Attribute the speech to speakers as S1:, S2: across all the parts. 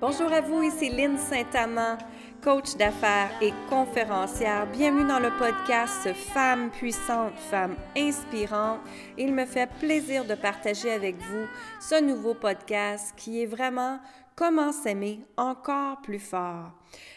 S1: Bonjour à vous, ici Lynne Saint-Amand, coach d'affaires et conférencière. Bienvenue dans le podcast Femmes puissantes, Femmes inspirantes. Il me fait plaisir de partager avec vous ce nouveau podcast qui est vraiment Comment s'aimer encore plus fort.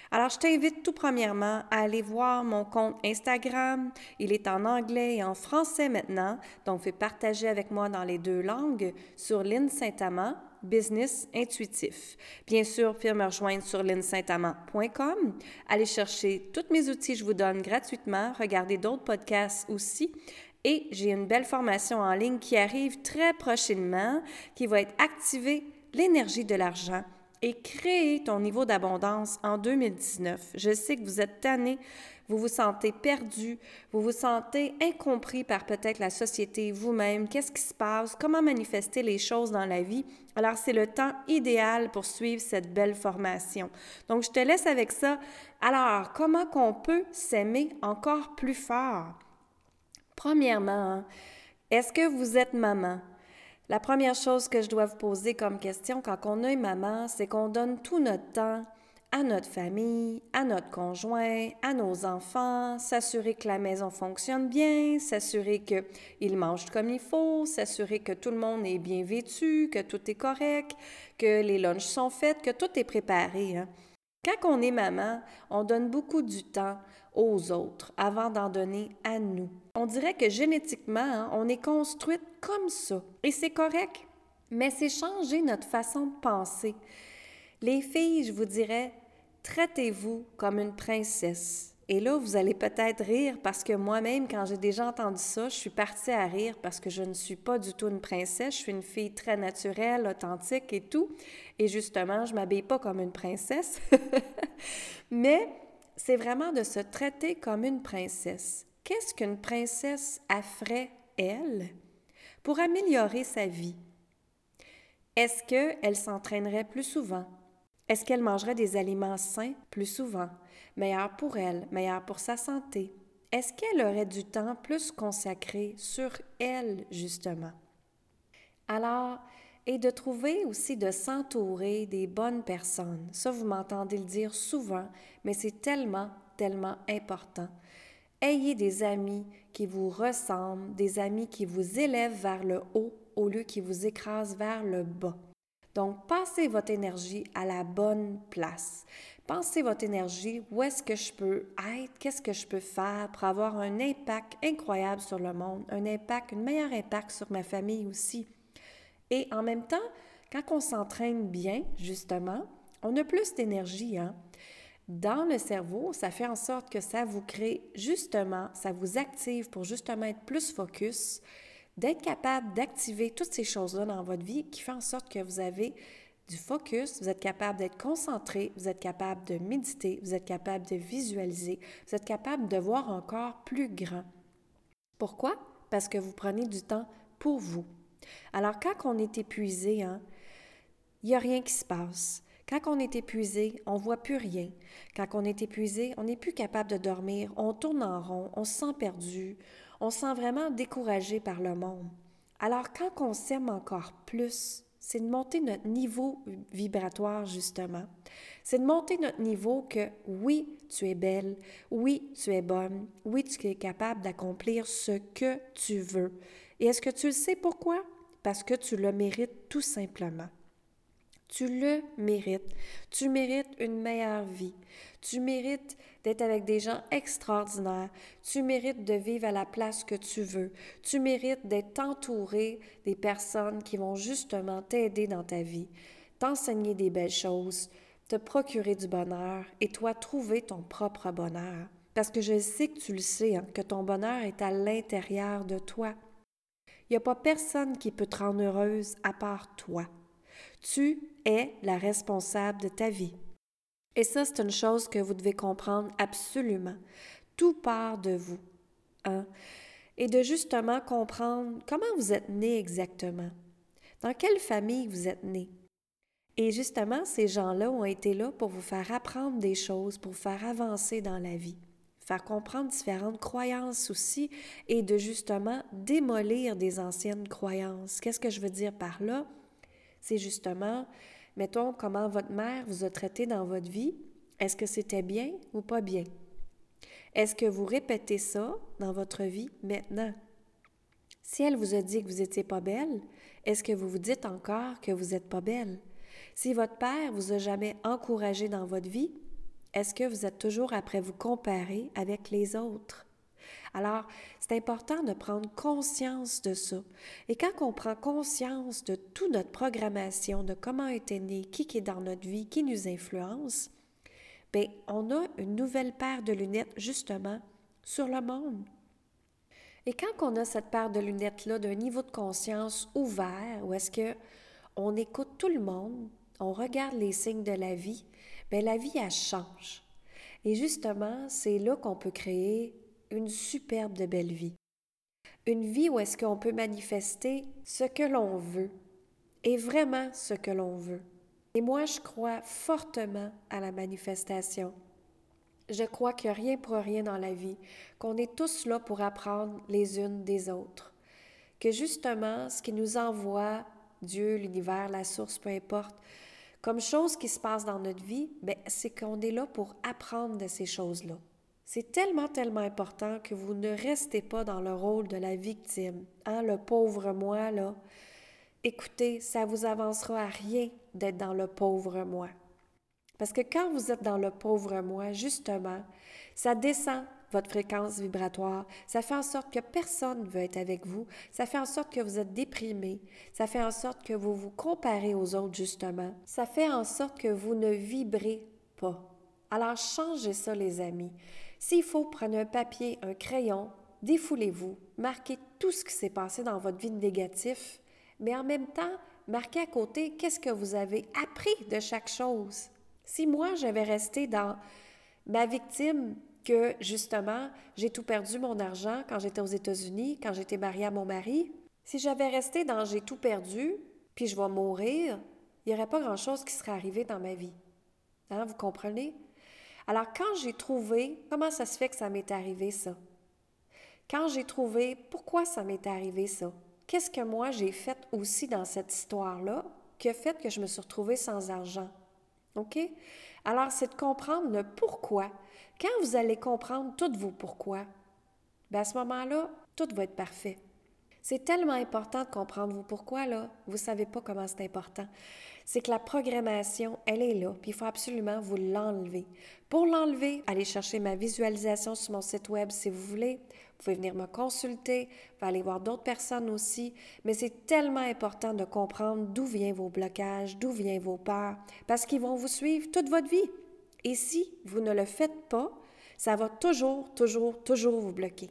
S1: Alors, je t'invite tout premièrement à aller voir mon compte Instagram. Il est en anglais et en français maintenant, donc fais partager avec moi dans les deux langues sur Lynne Saint-Amand business intuitif. Bien sûr, puis me rejoindre sur linsaintamant.com. Allez chercher tous mes outils, je vous donne gratuitement. Regardez d'autres podcasts aussi. Et j'ai une belle formation en ligne qui arrive très prochainement, qui va être activée l'énergie de l'argent et créer ton niveau d'abondance en 2019. Je sais que vous êtes tanné vous vous sentez perdu, vous vous sentez incompris par peut-être la société, vous-même, qu'est-ce qui se passe, comment manifester les choses dans la vie? Alors, c'est le temps idéal pour suivre cette belle formation. Donc, je te laisse avec ça. Alors, comment qu'on peut s'aimer encore plus fort? Premièrement, est-ce que vous êtes maman? La première chose que je dois vous poser comme question quand on est maman, c'est qu'on donne tout notre temps à notre famille, à notre conjoint, à nos enfants, s'assurer que la maison fonctionne bien, s'assurer qu'ils mangent comme il faut, s'assurer que tout le monde est bien vêtu, que tout est correct, que les lunchs sont faits, que tout est préparé. Hein. Quand on est maman, on donne beaucoup du temps aux autres avant d'en donner à nous. On dirait que génétiquement, hein, on est construite comme ça. Et c'est correct. Mais c'est changer notre façon de penser. Les filles, je vous dirais, traitez-vous comme une princesse. Et là, vous allez peut-être rire parce que moi-même, quand j'ai déjà entendu ça, je suis partie à rire parce que je ne suis pas du tout une princesse. Je suis une fille très naturelle, authentique et tout. Et justement, je m'habille pas comme une princesse. Mais c'est vraiment de se traiter comme une princesse. Qu'est-ce qu'une princesse a ferait, elle, pour améliorer sa vie? Est-ce qu'elle s'entraînerait plus souvent? Est-ce qu'elle mangerait des aliments sains plus souvent, meilleurs pour elle, meilleurs pour sa santé? Est-ce qu'elle aurait du temps plus consacré sur elle, justement? Alors, et de trouver aussi de s'entourer des bonnes personnes. Ça, vous m'entendez le dire souvent, mais c'est tellement, tellement important. Ayez des amis qui vous ressemblent, des amis qui vous élèvent vers le haut au lieu qui vous écrasent vers le bas. Donc, passez votre énergie à la bonne place. Pensez votre énergie, où est-ce que je peux être, qu'est-ce que je peux faire pour avoir un impact incroyable sur le monde, un impact, un meilleur impact sur ma famille aussi. Et en même temps, quand on s'entraîne bien, justement, on a plus d'énergie. Hein? Dans le cerveau, ça fait en sorte que ça vous crée justement, ça vous active pour justement être plus focus, d'être capable d'activer toutes ces choses-là dans votre vie qui fait en sorte que vous avez du focus, vous êtes capable d'être concentré, vous êtes capable de méditer, vous êtes capable de visualiser, vous êtes capable de voir encore plus grand. Pourquoi? Parce que vous prenez du temps pour vous. Alors quand on est épuisé, hein, il n'y a rien qui se passe. Quand on est épuisé, on ne voit plus rien. Quand on est épuisé, on n'est plus capable de dormir, on tourne en rond, on se sent perdu, on se sent vraiment découragé par le monde. Alors quand on s'aime encore plus, c'est de monter notre niveau vibratoire, justement. C'est de monter notre niveau que oui, tu es belle, oui, tu es bonne, oui, tu es capable d'accomplir ce que tu veux. Et est-ce que tu le sais pourquoi? Parce que tu le mérites tout simplement. Tu le mérites. Tu mérites une meilleure vie. Tu mérites d'être avec des gens extraordinaires. Tu mérites de vivre à la place que tu veux. Tu mérites d'être entouré des personnes qui vont justement t'aider dans ta vie, t'enseigner des belles choses, te procurer du bonheur et toi trouver ton propre bonheur. Parce que je sais que tu le sais, hein, que ton bonheur est à l'intérieur de toi. Il n'y a pas personne qui peut te rendre heureuse à part toi. Tu es la responsable de ta vie. Et ça, c'est une chose que vous devez comprendre absolument. Tout part de vous. Hein? Et de justement comprendre comment vous êtes né exactement. Dans quelle famille vous êtes né. Et justement, ces gens-là ont été là pour vous faire apprendre des choses, pour vous faire avancer dans la vie, faire comprendre différentes croyances aussi et de justement démolir des anciennes croyances. Qu'est-ce que je veux dire par là? c'est justement Mettons comment votre mère vous a traité dans votre vie. Est-ce que c'était bien ou pas bien? Est-ce que vous répétez ça dans votre vie maintenant? Si elle vous a dit que vous n'étiez pas belle, est-ce que vous vous dites encore que vous n'êtes pas belle? Si votre père vous a jamais encouragé dans votre vie, est-ce que vous êtes toujours après vous comparer avec les autres? Alors, c'est important de prendre conscience de ça. Et quand on prend conscience de toute notre programmation, de comment été né, qui est dans notre vie, qui nous influence, bien, on a une nouvelle paire de lunettes, justement, sur le monde. Et quand on a cette paire de lunettes-là d'un niveau de conscience ouvert, où est-ce que on écoute tout le monde, on regarde les signes de la vie, bien, la vie, elle change. Et justement, c'est là qu'on peut créer une superbe de belle vie. Une vie où est-ce qu'on peut manifester ce que l'on veut, et vraiment ce que l'on veut. Et moi, je crois fortement à la manifestation. Je crois qu'il n'y a rien pour rien dans la vie, qu'on est tous là pour apprendre les unes des autres. Que justement, ce qui nous envoie, Dieu, l'univers, la source, peu importe, comme chose qui se passe dans notre vie, ben, c'est qu'on est là pour apprendre de ces choses-là. C'est tellement, tellement important que vous ne restez pas dans le rôle de la victime, hein, le pauvre moi, là. Écoutez, ça vous avancera à rien d'être dans le pauvre moi. Parce que quand vous êtes dans le pauvre moi, justement, ça descend votre fréquence vibratoire, ça fait en sorte que personne ne veut être avec vous, ça fait en sorte que vous êtes déprimé, ça fait en sorte que vous vous comparez aux autres, justement, ça fait en sorte que vous ne vibrez pas. Alors changez ça, les amis. S'il faut, prendre un papier, un crayon, défoulez-vous, marquez tout ce qui s'est passé dans votre vie négatif, mais en même temps, marquez à côté qu'est-ce que vous avez appris de chaque chose. Si moi, j'avais resté dans ma victime, que justement, j'ai tout perdu mon argent quand j'étais aux États-Unis, quand j'étais mariée à mon mari, si j'avais resté dans j'ai tout perdu, puis je vais mourir, il n'y aurait pas grand-chose qui serait arrivé dans ma vie. Hein, vous comprenez? Alors, quand j'ai trouvé comment ça se fait que ça m'est arrivé ça, quand j'ai trouvé pourquoi ça m'est arrivé ça, qu'est-ce que moi j'ai fait aussi dans cette histoire-là qui a fait que je me suis retrouvée sans argent? OK? Alors, c'est de comprendre le pourquoi. Quand vous allez comprendre tous vos pourquoi, bien à ce moment-là, tout va être parfait. C'est tellement important de comprendre vos pourquoi, là. Vous ne savez pas comment c'est important. C'est que la programmation, elle est là, puis il faut absolument vous l'enlever. Pour l'enlever, allez chercher ma visualisation sur mon site web si vous voulez. Vous pouvez venir me consulter, vous pouvez aller voir d'autres personnes aussi. Mais c'est tellement important de comprendre d'où viennent vos blocages, d'où viennent vos peurs, parce qu'ils vont vous suivre toute votre vie. Et si vous ne le faites pas, ça va toujours, toujours, toujours vous bloquer.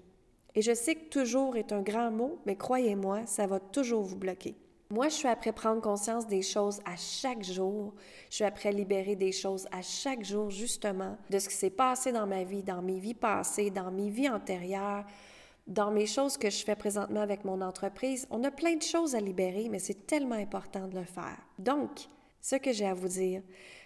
S1: Et je sais que toujours est un grand mot, mais croyez-moi, ça va toujours vous bloquer. Moi, je suis après prendre conscience des choses à chaque jour. Je suis après libérer des choses à chaque jour, justement, de ce qui s'est passé dans ma vie, dans mes vies passées, dans mes vies antérieures, dans mes choses que je fais présentement avec mon entreprise. On a plein de choses à libérer, mais c'est tellement important de le faire. Donc, ce que j'ai à vous dire,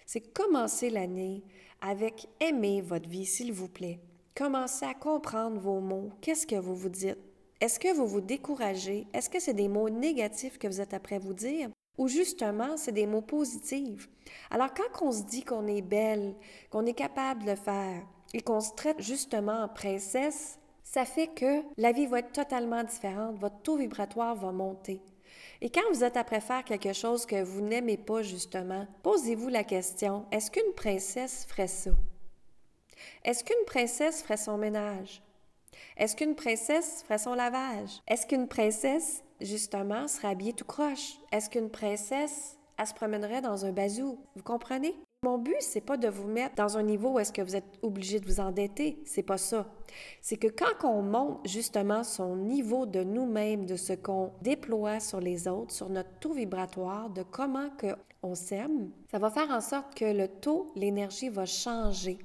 S1: c'est commencer l'année avec aimer votre vie, s'il vous plaît. Commencez à comprendre vos mots. Qu'est-ce que vous vous dites? Est-ce que vous vous découragez? Est-ce que c'est des mots négatifs que vous êtes après vous dire? Ou justement, c'est des mots positifs? Alors, quand on se dit qu'on est belle, qu'on est capable de le faire et qu'on se traite justement en princesse, ça fait que la vie va être totalement différente, votre taux vibratoire va monter. Et quand vous êtes après faire quelque chose que vous n'aimez pas justement, posez-vous la question, est-ce qu'une princesse ferait ça? Est-ce qu'une princesse ferait son ménage? Est-ce qu'une princesse ferait son lavage? Est-ce qu'une princesse, justement, serait habillée tout croche? Est-ce qu'une princesse, elle se promènerait dans un bazou? Vous comprenez? Mon but, c'est pas de vous mettre dans un niveau où est-ce que vous êtes obligé de vous endetter. C'est pas ça. C'est que quand on monte justement son niveau de nous-mêmes, de ce qu'on déploie sur les autres, sur notre taux vibratoire, de comment que on s'aime, ça va faire en sorte que le taux, l'énergie va changer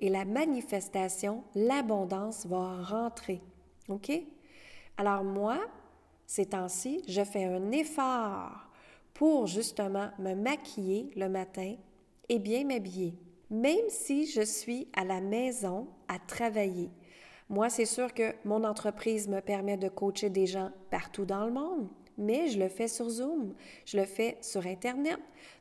S1: et la manifestation, l'abondance va rentrer. OK? Alors moi, ces temps-ci, je fais un effort pour justement me maquiller le matin et bien m'habiller, même si je suis à la maison à travailler. Moi, c'est sûr que mon entreprise me permet de coacher des gens partout dans le monde. Mais je le fais sur Zoom, je le fais sur Internet.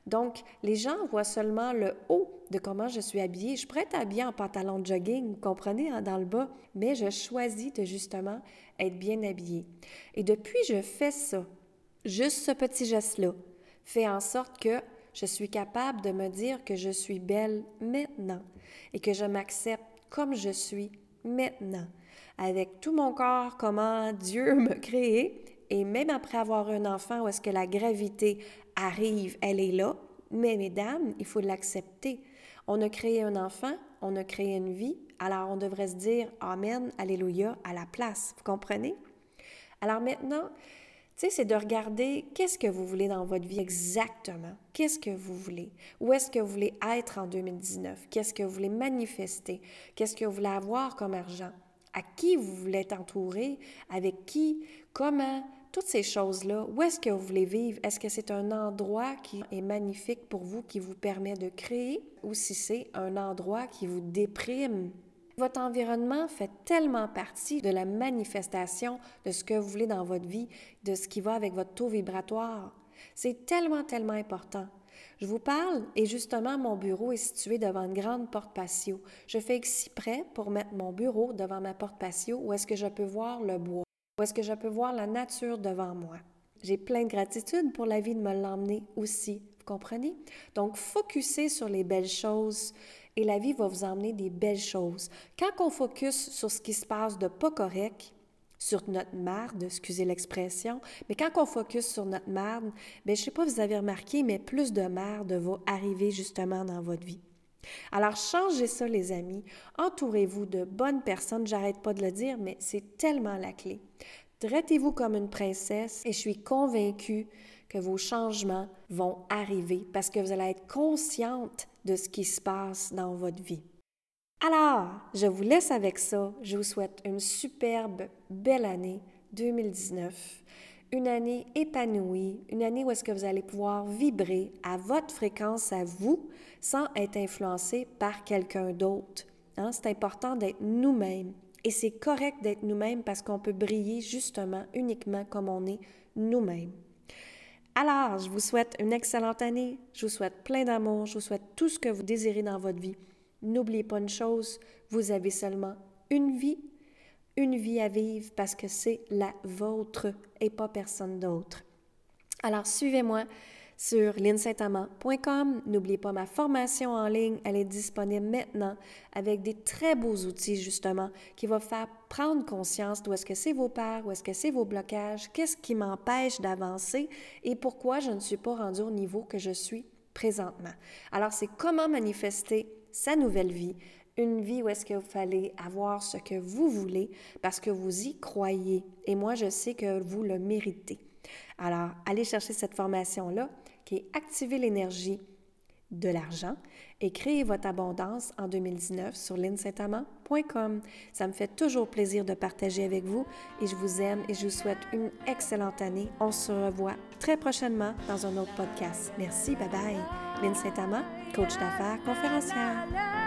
S1: Donc, les gens voient seulement le haut de comment je suis habillée. Je pourrais être habillée en pantalon de jogging, vous comprenez, hein, dans le bas, mais je choisis de justement être bien habillée. Et depuis je fais ça, juste ce petit geste-là, fait en sorte que je suis capable de me dire que je suis belle maintenant et que je m'accepte comme je suis maintenant, avec tout mon corps, comment Dieu me créé. Et même après avoir un enfant où est-ce que la gravité arrive, elle est là, mais mesdames, il faut l'accepter. On a créé un enfant, on a créé une vie, alors on devrait se dire Amen, Alléluia à la place. Vous comprenez? Alors maintenant, tu sais, c'est de regarder qu'est-ce que vous voulez dans votre vie exactement. Qu'est-ce que vous voulez? Où est-ce que vous voulez être en 2019? Qu'est-ce que vous voulez manifester? Qu'est-ce que vous voulez avoir comme argent? À qui vous voulez être entouré? Avec qui? Comment? Toutes ces choses-là, où est-ce que vous voulez vivre? Est-ce que c'est un endroit qui est magnifique pour vous, qui vous permet de créer, ou si c'est un endroit qui vous déprime, votre environnement fait tellement partie de la manifestation de ce que vous voulez dans votre vie, de ce qui va avec votre taux vibratoire. C'est tellement, tellement important. Je vous parle et justement, mon bureau est situé devant une grande porte patio. Je fais exprès pour mettre mon bureau devant ma porte patio où est-ce que je peux voir le bois, où est-ce que je peux voir la nature devant moi. J'ai plein de gratitude pour la vie de me l'emmener aussi. Vous comprenez? Donc, focussez sur les belles choses et la vie va vous emmener des belles choses. Quand on focus sur ce qui se passe de pas correct, sur notre marde, excusez l'expression, mais quand on focus sur notre marde, bien, je ne sais pas vous avez remarqué, mais plus de marde va arriver justement dans votre vie. Alors, changez ça, les amis. Entourez-vous de bonnes personnes. J'arrête pas de le dire, mais c'est tellement la clé. Traitez-vous comme une princesse et je suis convaincue que vos changements vont arriver parce que vous allez être consciente de ce qui se passe dans votre vie. Alors, je vous laisse avec ça. Je vous souhaite une superbe, belle année 2019. Une année épanouie, une année où est-ce que vous allez pouvoir vibrer à votre fréquence à vous sans être influencé par quelqu'un d'autre. Hein? C'est important d'être nous-mêmes. Et c'est correct d'être nous-mêmes parce qu'on peut briller justement uniquement comme on est nous-mêmes. Alors, je vous souhaite une excellente année. Je vous souhaite plein d'amour. Je vous souhaite tout ce que vous désirez dans votre vie. N'oubliez pas une chose, vous avez seulement une vie, une vie à vivre parce que c'est la vôtre et pas personne d'autre. Alors, suivez-moi sur linsaintamant.com. N'oubliez pas ma formation en ligne, elle est disponible maintenant avec des très beaux outils justement qui vont faire prendre conscience d'où est-ce que c'est vos peurs, où est-ce que c'est vos blocages, qu'est-ce qui m'empêche d'avancer et pourquoi je ne suis pas rendu au niveau que je suis présentement. Alors c'est comment manifester sa nouvelle vie, une vie où est-ce vous fallait avoir ce que vous voulez parce que vous y croyez. Et moi, je sais que vous le méritez. Alors, allez chercher cette formation-là qui est Activer l'énergie de l'argent et créer votre abondance en 2019 sur linsaintamant.com. Ça me fait toujours plaisir de partager avec vous et je vous aime et je vous souhaite une excellente année. On se revoit très prochainement dans un autre podcast. Merci, bye bye. Lynn Saint-Amand, coach d'affaires, conférencière.